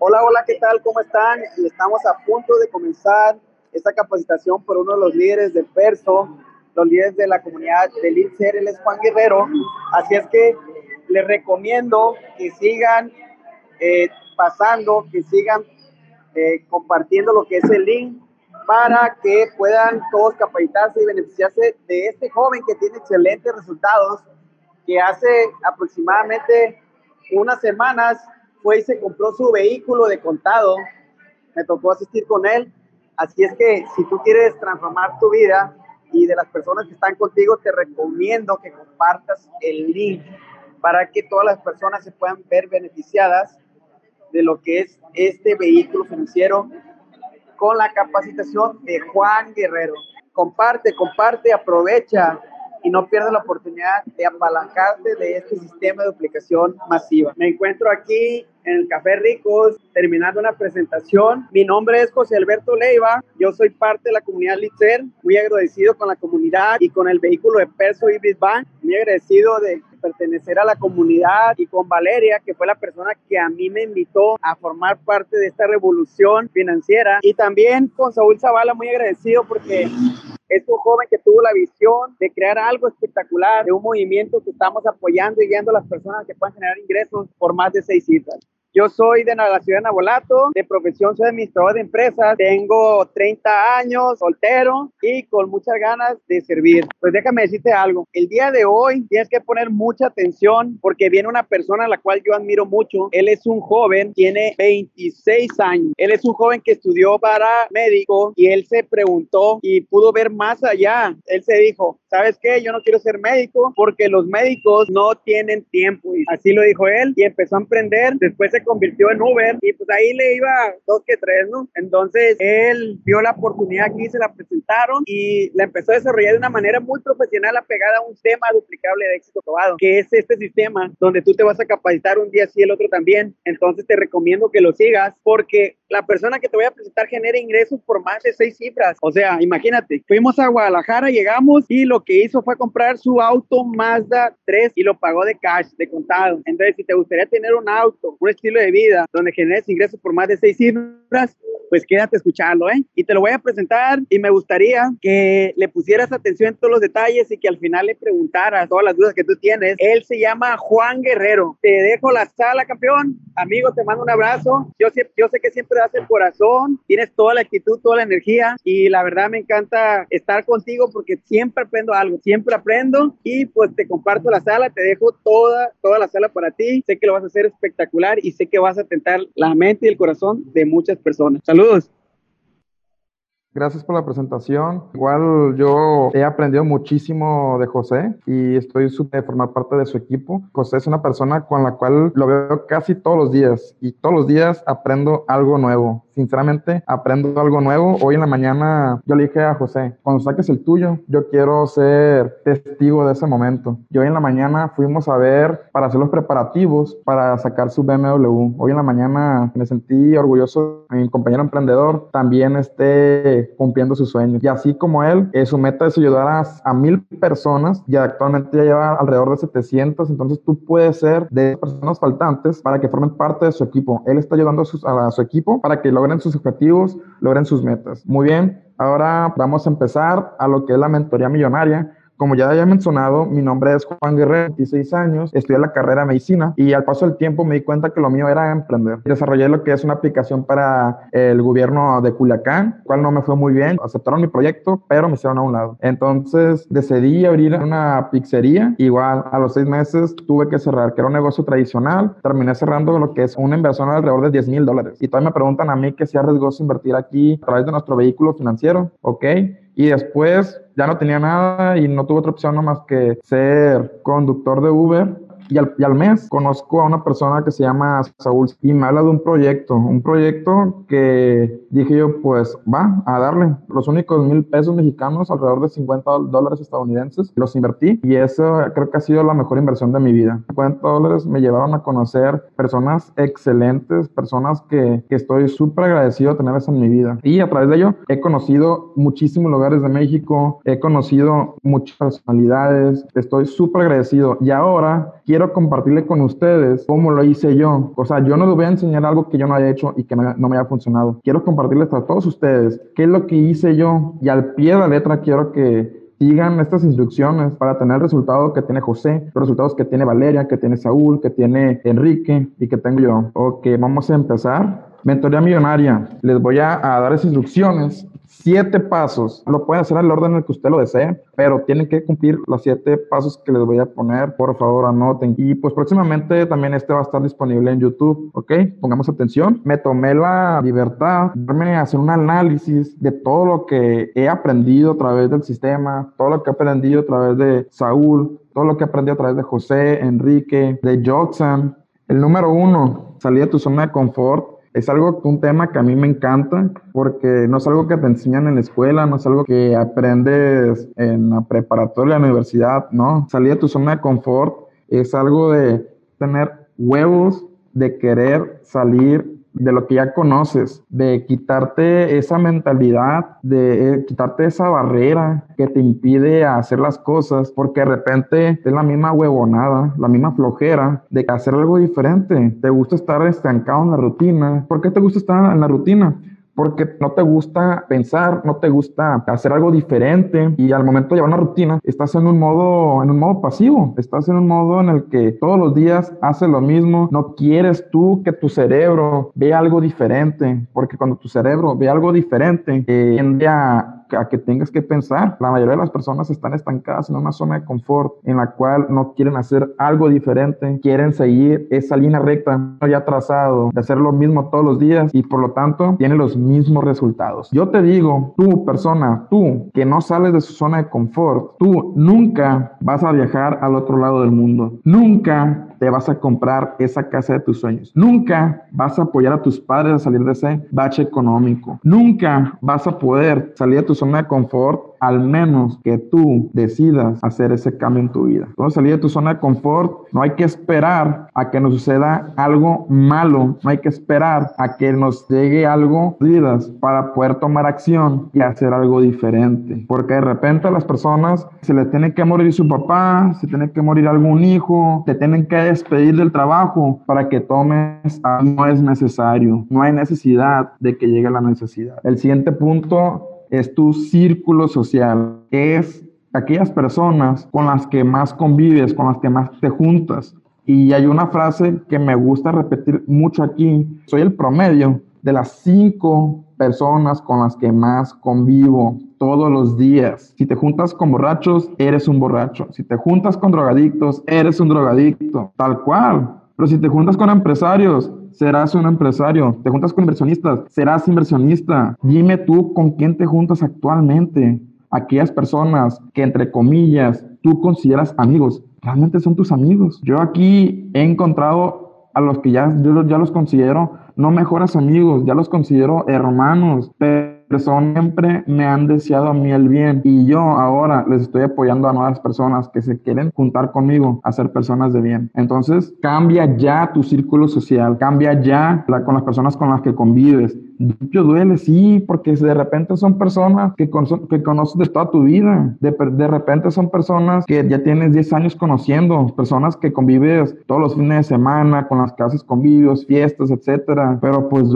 Hola, hola, ¿qué tal? ¿Cómo están? Estamos a punto de comenzar esta capacitación por uno de los líderes de Perso, los líderes de la comunidad del INSER, él es Juan Guerrero. Así es que les recomiendo que sigan eh, pasando, que sigan eh, compartiendo lo que es el link para que puedan todos capacitarse y beneficiarse de este joven que tiene excelentes resultados, que hace aproximadamente unas semanas fue y se compró su vehículo de contado. Me tocó asistir con él. Así es que si tú quieres transformar tu vida y de las personas que están contigo, te recomiendo que compartas el link para que todas las personas se puedan ver beneficiadas de lo que es este vehículo financiero con la capacitación de Juan Guerrero. Comparte, comparte, aprovecha y no pierdas la oportunidad de apalancarte de este sistema de duplicación masiva. Me encuentro aquí en el Café Ricos terminando una presentación. Mi nombre es José Alberto Leiva, yo soy parte de la comunidad Litzer, muy agradecido con la comunidad y con el vehículo de Perso y Bank, muy agradecido de pertenecer a la comunidad y con Valeria, que fue la persona que a mí me invitó a formar parte de esta revolución financiera. Y también con Saúl Zavala, muy agradecido porque es un joven que tuvo la visión de crear algo espectacular, de un movimiento que estamos apoyando y guiando a las personas que puedan generar ingresos por más de seis cifras. Yo soy de la ciudad de Nabolato, de profesión soy administrador de empresas, tengo 30 años, soltero y con muchas ganas de servir. Pues déjame decirte algo, el día de hoy tienes que poner mucha atención porque viene una persona a la cual yo admiro mucho. Él es un joven, tiene 26 años. Él es un joven que estudió para médico y él se preguntó y pudo ver más allá. Él se dijo, ¿sabes qué? Yo no quiero ser médico porque los médicos no tienen tiempo. Y así lo dijo él y empezó a emprender. Después se convirtió en Uber y pues ahí le iba dos que tres, ¿no? Entonces él vio la oportunidad aquí, se la presentaron y la empezó a desarrollar de una manera muy profesional apegada a un tema duplicable de éxito probado, que es este sistema donde tú te vas a capacitar un día sí, el otro también. Entonces te recomiendo que lo sigas porque la persona que te voy a presentar genera ingresos por más de seis cifras. O sea, imagínate, fuimos a Guadalajara, llegamos y lo que hizo fue comprar su auto Mazda 3 y lo pagó de cash, de contado. Entonces, si te gustaría tener un auto, un estilo de vida donde generes ingresos por más de seis cifras, pues quédate a escucharlo, ¿eh? Y te lo voy a presentar y me gustaría que le pusieras atención en todos los detalles y que al final le preguntaras todas las dudas que tú tienes. Él se llama Juan Guerrero. Te dejo la sala, campeón. Amigo, te mando un abrazo. Yo, yo sé que siempre das el corazón, tienes toda la actitud, toda la energía y la verdad me encanta estar contigo porque siempre aprendo algo, siempre aprendo y pues te comparto la sala, te dejo toda, toda la sala para ti. Sé que lo vas a hacer espectacular y sé que vas a tentar la mente y el corazón de muchas personas. Saludos. Gracias por la presentación. Igual yo he aprendido muchísimo de José y estoy de formar parte de su equipo. José es una persona con la cual lo veo casi todos los días y todos los días aprendo algo nuevo. Sinceramente, aprendo algo nuevo. Hoy en la mañana yo le dije a José, cuando saques el tuyo, yo quiero ser testigo de ese momento. Y hoy en la mañana fuimos a ver para hacer los preparativos para sacar su BMW. Hoy en la mañana me sentí orgulloso de mi compañero emprendedor también esté cumpliendo sus sueños. Y así como él, eh, su meta es ayudar a, mil personas y actualmente ya lleva alrededor de 700. Entonces tú puedes ser de personas faltantes para que formen parte de su equipo. Él está ayudando a, a su equipo para que logren sus objetivos, logren sus metas. Muy bien, ahora vamos a empezar a lo que es la mentoría millonaria como ya había mencionado, mi nombre es Juan Guerrero, 26 años, estudié la carrera de medicina y al paso del tiempo me di cuenta que lo mío era emprender. Desarrollé lo que es una aplicación para el gobierno de Culiacán, cual no me fue muy bien. Aceptaron mi proyecto, pero me hicieron a un lado. Entonces decidí abrir una pizzería. Igual a los seis meses tuve que cerrar, que era un negocio tradicional. Terminé cerrando lo que es una inversión alrededor de 10 mil dólares. Y todavía me preguntan a mí que si arriesgoso invertir aquí a través de nuestro vehículo financiero. Ok. Y después ya no tenía nada y no tuve otra opción más que ser conductor de Uber y al, mes conozco a una persona que se llama Saúl y me habla de un proyecto, un proyecto que dije yo, pues va a darle los únicos mil pesos mexicanos, alrededor de 50 dólares estadounidenses, los invertí y eso creo que ha sido la mejor inversión de mi vida. 50 dólares me llevaron a conocer personas excelentes, personas que, que estoy súper agradecido de tenerlas en mi vida. Y a través de ello he conocido muchísimos lugares de México, he conocido muchas personalidades, estoy súper agradecido y ahora quiero quiero compartirle con ustedes cómo lo hice yo. O sea, yo no les voy a enseñar algo que yo no haya hecho y que no, no me haya funcionado. Quiero compartirles a todos ustedes qué es lo que hice yo y al pie de la letra quiero que sigan estas instrucciones para tener el resultado que tiene José, los resultados que tiene Valeria, que tiene Saúl, que tiene Enrique y que tengo yo. Ok, vamos a empezar. Mentoría millonaria. Les voy a, a dar esas instrucciones siete pasos. Lo pueden hacer al orden en el que usted lo desee, pero tienen que cumplir los siete pasos que les voy a poner. Por favor, anoten. Y pues próximamente también este va a estar disponible en YouTube, ¿ok? Pongamos atención. Me tomé la libertad de hacer un análisis de todo lo que he aprendido a través del sistema, todo lo que he aprendido a través de Saúl, todo lo que he aprendido a través de José, Enrique, de Joxan. El número uno, salir de tu zona de confort es algo, un tema que a mí me encanta porque no es algo que te enseñan en la escuela, no es algo que aprendes en la preparatoria, en la universidad, no. Salir de tu zona de confort es algo de tener huevos, de querer salir de lo que ya conoces, de quitarte esa mentalidad, de eh, quitarte esa barrera que te impide hacer las cosas, porque de repente es la misma huevonada, la misma flojera de hacer algo diferente. Te gusta estar estancado en la rutina. ¿Por qué te gusta estar en la rutina? Porque no te gusta pensar, no te gusta hacer algo diferente y al momento de llevar una rutina estás en un modo en un modo pasivo, estás en un modo en el que todos los días haces lo mismo, no quieres tú que tu cerebro vea algo diferente, porque cuando tu cerebro ve algo diferente eh, tiende a a que tengas que pensar. La mayoría de las personas están estancadas en una zona de confort en la cual no quieren hacer algo diferente, quieren seguir esa línea recta ya trazado, de hacer lo mismo todos los días y por lo tanto tienen los mismos resultados. Yo te digo, tú persona, tú que no sales de su zona de confort, tú nunca vas a viajar al otro lado del mundo. Nunca te vas a comprar esa casa de tus sueños. Nunca vas a apoyar a tus padres a salir de ese bache económico. Nunca vas a poder salir de tu zona de confort al menos que tú decidas hacer ese cambio en tu vida. Entonces, salir de tu zona de confort, no hay que esperar a que nos suceda algo malo, no hay que esperar a que nos llegue algo vidas para poder tomar acción y hacer algo diferente. Porque de repente a las personas se les tiene que morir su papá, se tiene que morir algún hijo, te tienen que despedir del trabajo para que tomes, no es necesario, no hay necesidad de que llegue la necesidad. El siguiente punto es tu círculo social, es aquellas personas con las que más convives, con las que más te juntas. Y hay una frase que me gusta repetir mucho aquí, soy el promedio de las cinco personas con las que más convivo todos los días. Si te juntas con borrachos, eres un borracho. Si te juntas con drogadictos, eres un drogadicto. Tal cual. Pero si te juntas con empresarios, serás un empresario. Te juntas con inversionistas, serás inversionista. Dime tú con quién te juntas actualmente. Aquellas personas que, entre comillas, tú consideras amigos, realmente son tus amigos. Yo aquí he encontrado a los que ya, yo ya los considero no mejores amigos, ya los considero hermanos, pero siempre me han deseado a mí el bien y yo ahora les estoy apoyando a nuevas personas que se quieren juntar conmigo a ser personas de bien. Entonces, cambia ya tu círculo social, cambia ya la, con las personas con las que convives. Yo duele, sí, porque de repente son personas que, que conoces de toda tu vida. De, de repente son personas que ya tienes 10 años conociendo, personas que convives todos los fines de semana, con las casas convivios, fiestas, etcétera. Pero pues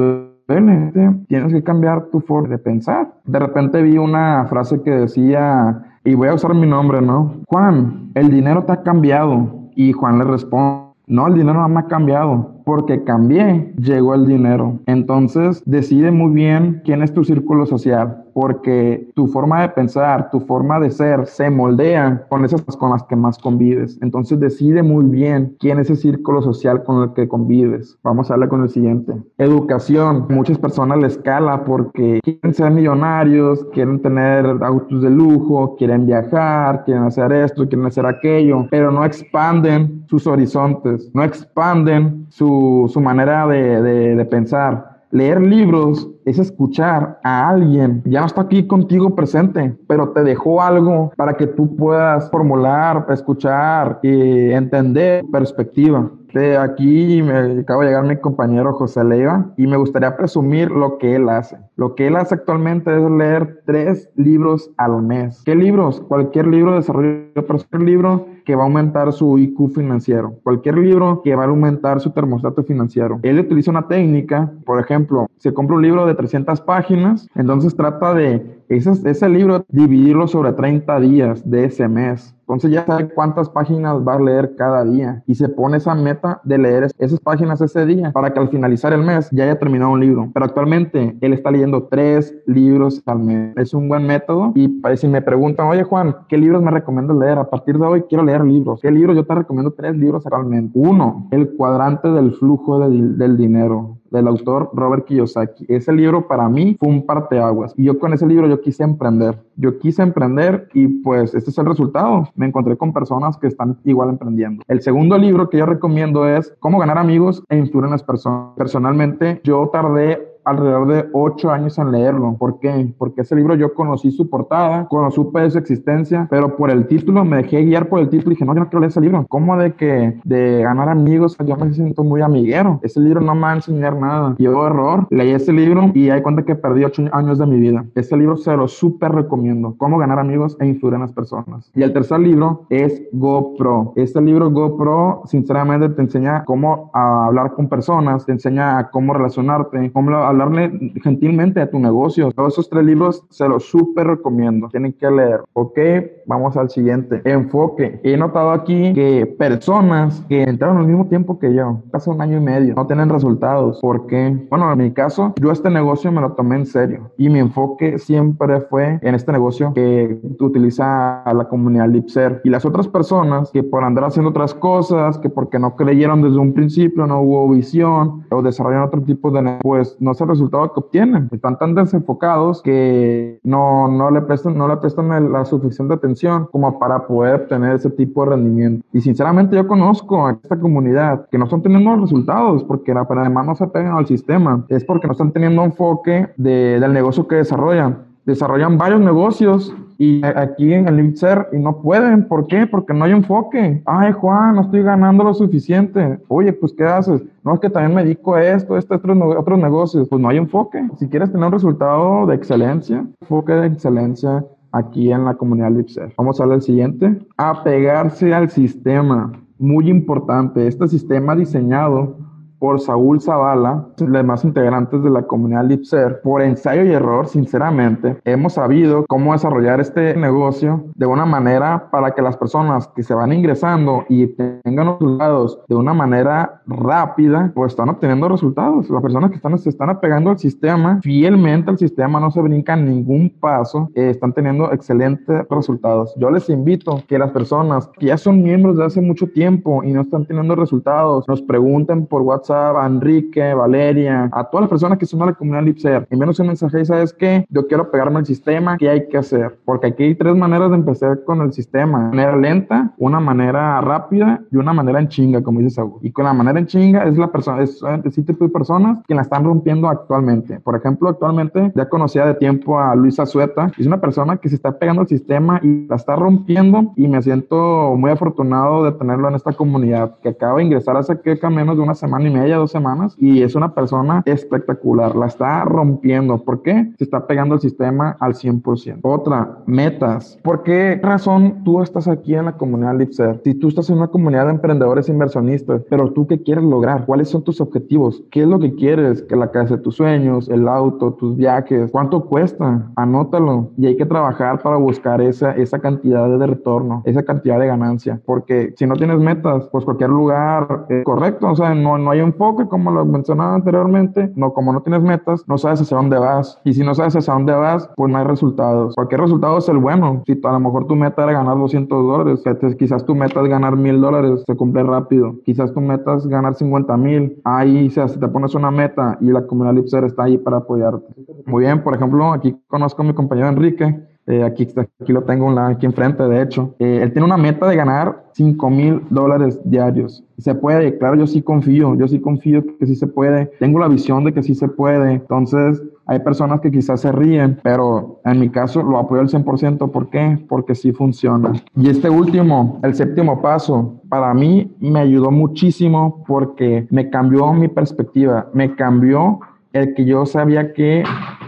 tienes que cambiar tu forma de pensar. De repente vi una frase que decía, y voy a usar mi nombre, ¿no? Juan, el dinero te ha cambiado. Y Juan le responde, no, el dinero no me ha cambiado porque cambié, llegó el dinero. Entonces, decide muy bien quién es tu círculo social, porque tu forma de pensar, tu forma de ser se moldea con esas con las que más convives. Entonces, decide muy bien quién es ese círculo social con el que convives. Vamos a hablar con el siguiente. Educación. Muchas personas les escala porque quieren ser millonarios, quieren tener autos de lujo, quieren viajar, quieren hacer esto, quieren hacer aquello, pero no expanden sus horizontes, no expanden su su, manera de, de, pensar. Leer libros es escuchar a alguien, ya no está aquí contigo presente, pero te dejó algo para que tú puedas formular, escuchar y entender perspectiva. De aquí me acaba de llegar mi compañero José Leiva y me gustaría presumir lo que él hace. Lo que él hace actualmente es leer tres libros al mes. ¿Qué libros? Cualquier libro de desarrollo personal, libro que va a aumentar su IQ financiero, cualquier libro que va a aumentar su termostato financiero. Él utiliza una técnica, por ejemplo, se compra un libro de 300 páginas, entonces trata de ese, ese libro dividirlo sobre 30 días de ese mes. Entonces ya sabe cuántas páginas va a leer cada día y se pone esa meta de leer esas páginas ese día para que al finalizar el mes ya haya terminado un libro. Pero actualmente él está leyendo tres libros al mes. Es un buen método y pues, si me preguntan, oye Juan, ¿qué libros me recomiendo leer? A partir de hoy quiero leer libros. ¿Qué libros? Yo te recomiendo tres libros actualmente. Uno, El cuadrante del flujo del dinero del autor Robert Kiyosaki. Ese libro para mí fue un parteaguas. Y yo con ese libro yo quise emprender. Yo quise emprender y pues este es el resultado. Me encontré con personas que están igual emprendiendo. El segundo libro que yo recomiendo es Cómo ganar amigos e influir en las personas. Personalmente yo tardé alrededor de ocho años en leerlo. ¿Por qué? Porque ese libro yo conocí su portada, conocí de su existencia, pero por el título me dejé guiar por el título y dije, no, yo no quiero leer ese libro. ¿Cómo de que de ganar amigos yo me siento muy amiguero? Ese libro no me va a enseñar nada. Yo error, leí ese libro y hay cuenta que perdí ocho años de mi vida. Ese libro se lo súper recomiendo. Cómo ganar amigos e influir en las personas. Y el tercer libro es GoPro. Este libro GoPro, sinceramente, te enseña cómo hablar con personas, te enseña cómo relacionarte, cómo hablarle gentilmente a tu negocio. Todos esos tres libros se los súper recomiendo. Tienen que leer. Ok, vamos al siguiente. Enfoque. He notado aquí que personas que entraron al mismo tiempo que yo, hace un año y medio, no tienen resultados. ¿Por qué? Bueno, en mi caso, yo este negocio me lo tomé en serio y mi enfoque siempre fue en este negocio que utiliza la comunidad Lipser. Y las otras personas que por andar haciendo otras cosas, que porque no creyeron desde un principio, no hubo visión o desarrollan otro tipo de pues no se el resultado que obtienen. Están tan desenfocados que no, no le prestan, no le prestan la suficiente atención como para poder obtener ese tipo de rendimiento. Y sinceramente yo conozco a esta comunidad que no están teniendo resultados porque la, además no se pegan al sistema. Es porque no están teniendo enfoque de, del negocio que desarrollan desarrollan varios negocios y aquí en el IMSER y no pueden. ¿Por qué? Porque no hay enfoque. Ay, Juan, no estoy ganando lo suficiente. Oye, pues, ¿qué haces? No, es que también me dedico a esto, estos otros, negocios. Pues no hay enfoque. Si quieres tener un resultado de excelencia, enfoque de excelencia aquí en la comunidad LIPSER. Vamos a ver el siguiente. Apegarse al sistema. Muy importante. Este sistema diseñado por Saúl Zavala, los demás integrantes de la comunidad Lipser, por ensayo y error, sinceramente, hemos sabido cómo desarrollar este negocio de una manera para que las personas que se van ingresando y tengan resultados de una manera rápida, pues están obteniendo resultados. Las personas que están, se están apegando al sistema, fielmente al sistema, no se brincan ningún paso, eh, están teniendo excelentes resultados. Yo les invito que las personas que ya son miembros de hace mucho tiempo y no están teniendo resultados, nos pregunten por WhatsApp a Enrique, Valeria, a todas las personas que son de la comunidad Lipser, menos un mensaje y sabes qué, yo quiero pegarme al sistema, ¿qué hay que hacer? Porque aquí hay tres maneras de empezar con el sistema, una manera lenta, una manera rápida y una manera en chinga, como dice Saúl. Y con la manera en chinga es la persona, es ese tipo de personas que la están rompiendo actualmente. Por ejemplo, actualmente ya conocía de tiempo a Luisa Sueta, es una persona que se está pegando al sistema y la está rompiendo. Y me siento muy afortunado de tenerlo en esta comunidad que acaba de ingresar hace que menos de una semana y media ella dos semanas y es una persona espectacular. La está rompiendo. ¿Por qué? Se está pegando el sistema al 100%. Otra, metas. ¿Por qué razón tú estás aquí en la comunidad Lipser? Si tú estás en una comunidad de emprendedores inversionistas, pero tú qué quieres lograr? ¿Cuáles son tus objetivos? ¿Qué es lo que quieres? Que la casa de tus sueños, el auto, tus viajes. ¿Cuánto cuesta? Anótalo. Y hay que trabajar para buscar esa, esa cantidad de retorno, esa cantidad de ganancia. Porque si no tienes metas, pues cualquier lugar es correcto. O sea, no, no hay un enfoque, como lo mencionaba anteriormente, no, como no tienes metas, no sabes hacia dónde vas. Y si no sabes hacia dónde vas, pues no hay resultados. Cualquier resultado es el bueno. Si a lo mejor tu meta era ganar 200 dólares, quizás tu meta es ganar 1000 dólares, se cumple rápido. Quizás tu meta es ganar 50 mil. Ahí, o sea, si te pones una meta y la comunidad Lipser está ahí para apoyarte. Muy bien, por ejemplo, aquí conozco a mi compañero Enrique. Eh, aquí, aquí lo tengo aquí enfrente, de hecho. Eh, él tiene una meta de ganar 5 mil dólares diarios. Se puede, claro, yo sí confío, yo sí confío que sí se puede. Tengo la visión de que sí se puede. Entonces, hay personas que quizás se ríen, pero en mi caso lo apoyo al 100%. ¿Por qué? Porque sí funciona. Y este último, el séptimo paso, para mí me ayudó muchísimo porque me cambió mi perspectiva, me cambió el que yo sabía que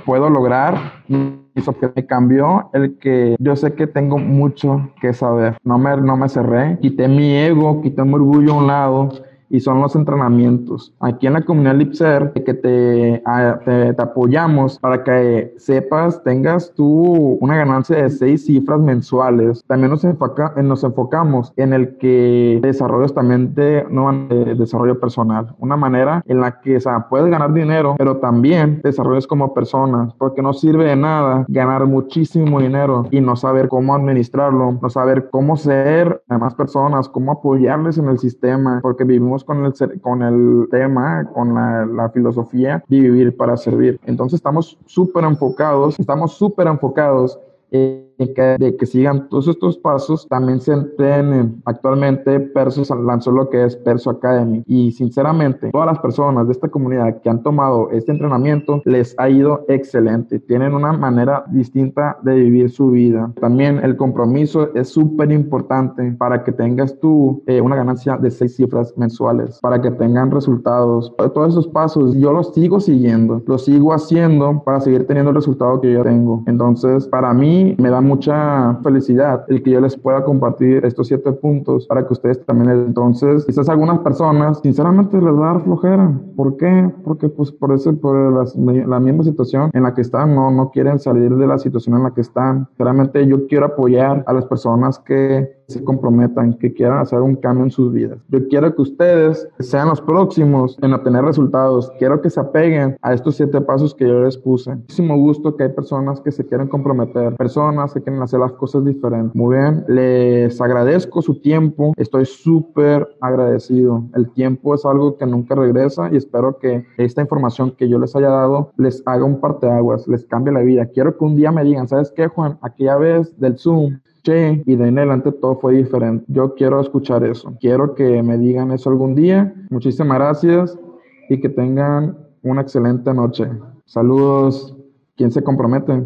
puedo lograr hizo que me cambió el que yo sé que tengo mucho que saber. No me, no me cerré, quité mi ego, quité mi orgullo a un lado y son los entrenamientos. Aquí en la comunidad Lipser, que ah, te, te, apoyamos para que sepas, tengas tú una ganancia de seis cifras mensuales. También nos, enfoca, nos enfocamos en el que desarrollos también de, no, de desarrollo personal. Una manera en la que o sea, puedes ganar dinero, pero también desarrollos como persona, porque no sirve de nada ganar muchísimo dinero y no saber cómo administrarlo, no saber cómo ser a más personas, cómo apoyarles en el sistema, porque vivimos con el, con el tema, con la, filosofía de vivir para servir. Entonces estamos súper enfocados, estamos súper enfocados en de que sigan todos estos pasos, también se entrenen. Actualmente Perso lanzó lo que es Perso Academy y sinceramente todas las personas de esta comunidad que han tomado este entrenamiento les ha ido excelente. Tienen una manera distinta de vivir su vida. También el compromiso es súper importante para que tengas tú eh, una ganancia de seis cifras mensuales, para que tengan resultados. Todos esos pasos yo los sigo siguiendo, los sigo haciendo para seguir teniendo el resultado que yo tengo. Entonces, para mí me da mucha felicidad el que yo les pueda compartir estos siete puntos para que ustedes también entonces quizás algunas personas sinceramente les va a dar flojera ¿por qué? porque pues por eso por la misma situación en la que están no, no quieren salir de la situación en la que están realmente yo quiero apoyar a las personas que se comprometan, que quieran hacer un cambio en sus vidas. Yo quiero que ustedes sean los próximos en obtener resultados. Quiero que se apeguen a estos siete pasos que yo les puse. Muchísimo gusto que hay personas que se quieren comprometer, personas que quieren hacer las cosas diferentes. Muy bien, les agradezco su tiempo. Estoy súper agradecido. El tiempo es algo que nunca regresa y espero que esta información que yo les haya dado les haga un parteaguas, les cambie la vida. Quiero que un día me digan, ¿sabes qué, Juan? Aquella vez del Zoom y de en adelante todo fue diferente. Yo quiero escuchar eso. Quiero que me digan eso algún día. Muchísimas gracias y que tengan una excelente noche. Saludos. ¿Quién se compromete?